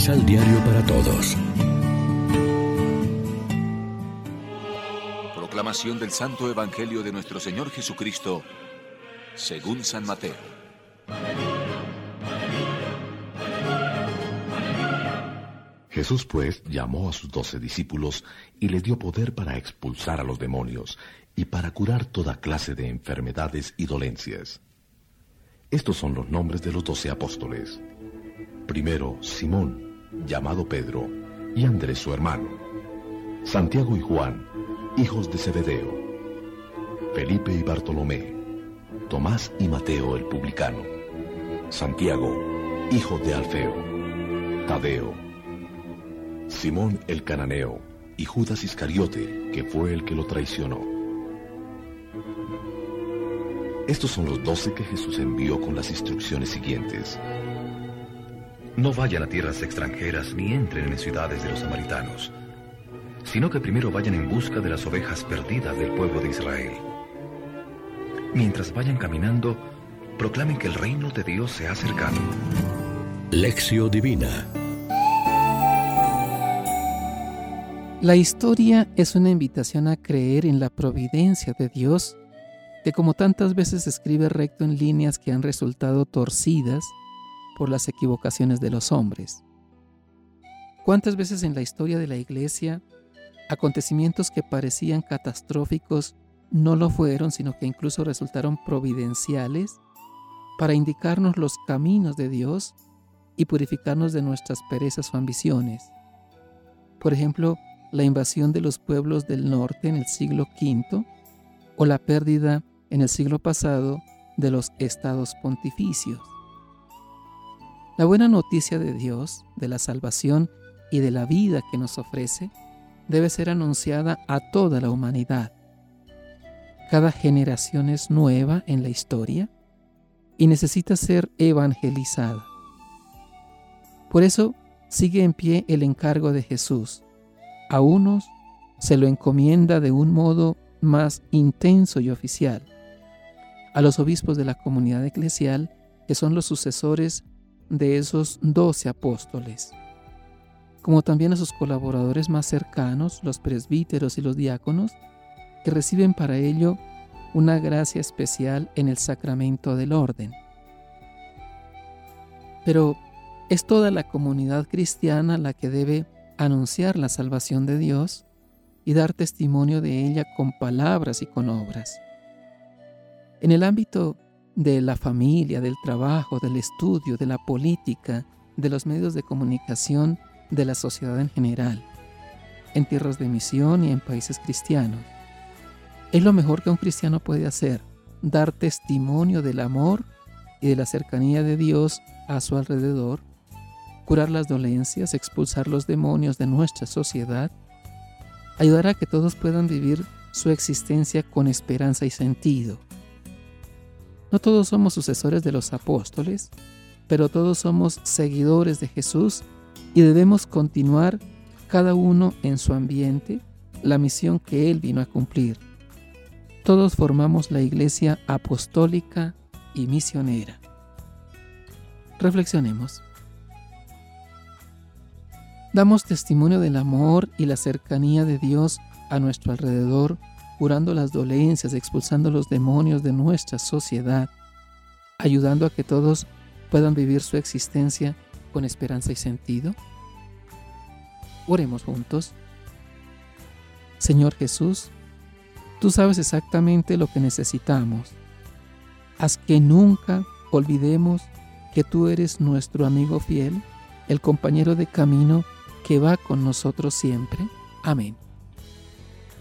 Misal Diario para Todos. Proclamación del Santo Evangelio de nuestro Señor Jesucristo, según San Mateo. Jesús pues llamó a sus doce discípulos y les dio poder para expulsar a los demonios y para curar toda clase de enfermedades y dolencias. Estos son los nombres de los doce apóstoles. Primero, Simón, llamado Pedro, y Andrés su hermano. Santiago y Juan, hijos de Zebedeo. Felipe y Bartolomé. Tomás y Mateo el publicano. Santiago, hijo de Alfeo. Tadeo. Simón el cananeo y Judas Iscariote, que fue el que lo traicionó. Estos son los doce que Jesús envió con las instrucciones siguientes. No vayan a tierras extranjeras ni entren en ciudades de los samaritanos, sino que primero vayan en busca de las ovejas perdidas del pueblo de Israel. Mientras vayan caminando, proclamen que el reino de Dios se ha acercado. Lección Divina La historia es una invitación a creer en la providencia de Dios que como tantas veces escribe recto en líneas que han resultado torcidas por las equivocaciones de los hombres. ¿Cuántas veces en la historia de la Iglesia acontecimientos que parecían catastróficos no lo fueron, sino que incluso resultaron providenciales para indicarnos los caminos de Dios y purificarnos de nuestras perezas o ambiciones? Por ejemplo, la invasión de los pueblos del norte en el siglo V o la pérdida en el siglo pasado de los estados pontificios. La buena noticia de Dios, de la salvación y de la vida que nos ofrece, debe ser anunciada a toda la humanidad. Cada generación es nueva en la historia y necesita ser evangelizada. Por eso sigue en pie el encargo de Jesús. A unos se lo encomienda de un modo más intenso y oficial, a los obispos de la comunidad eclesial, que son los sucesores de esos doce apóstoles, como también a sus colaboradores más cercanos, los presbíteros y los diáconos, que reciben para ello una gracia especial en el sacramento del orden. Pero es toda la comunidad cristiana la que debe anunciar la salvación de Dios y dar testimonio de ella con palabras y con obras. En el ámbito de la familia, del trabajo, del estudio, de la política, de los medios de comunicación, de la sociedad en general, en tierras de misión y en países cristianos. Es lo mejor que un cristiano puede hacer, dar testimonio del amor y de la cercanía de Dios a su alrededor, curar las dolencias, expulsar los demonios de nuestra sociedad, ayudar a que todos puedan vivir su existencia con esperanza y sentido no todos somos sucesores de los apóstoles, pero todos somos seguidores de Jesús y debemos continuar cada uno en su ambiente la misión que Él vino a cumplir. Todos formamos la iglesia apostólica y misionera. Reflexionemos. Damos testimonio del amor y la cercanía de Dios a nuestro alrededor curando las dolencias, expulsando los demonios de nuestra sociedad, ayudando a que todos puedan vivir su existencia con esperanza y sentido? Oremos juntos. Señor Jesús, tú sabes exactamente lo que necesitamos. Haz que nunca olvidemos que tú eres nuestro amigo fiel, el compañero de camino que va con nosotros siempre. Amén.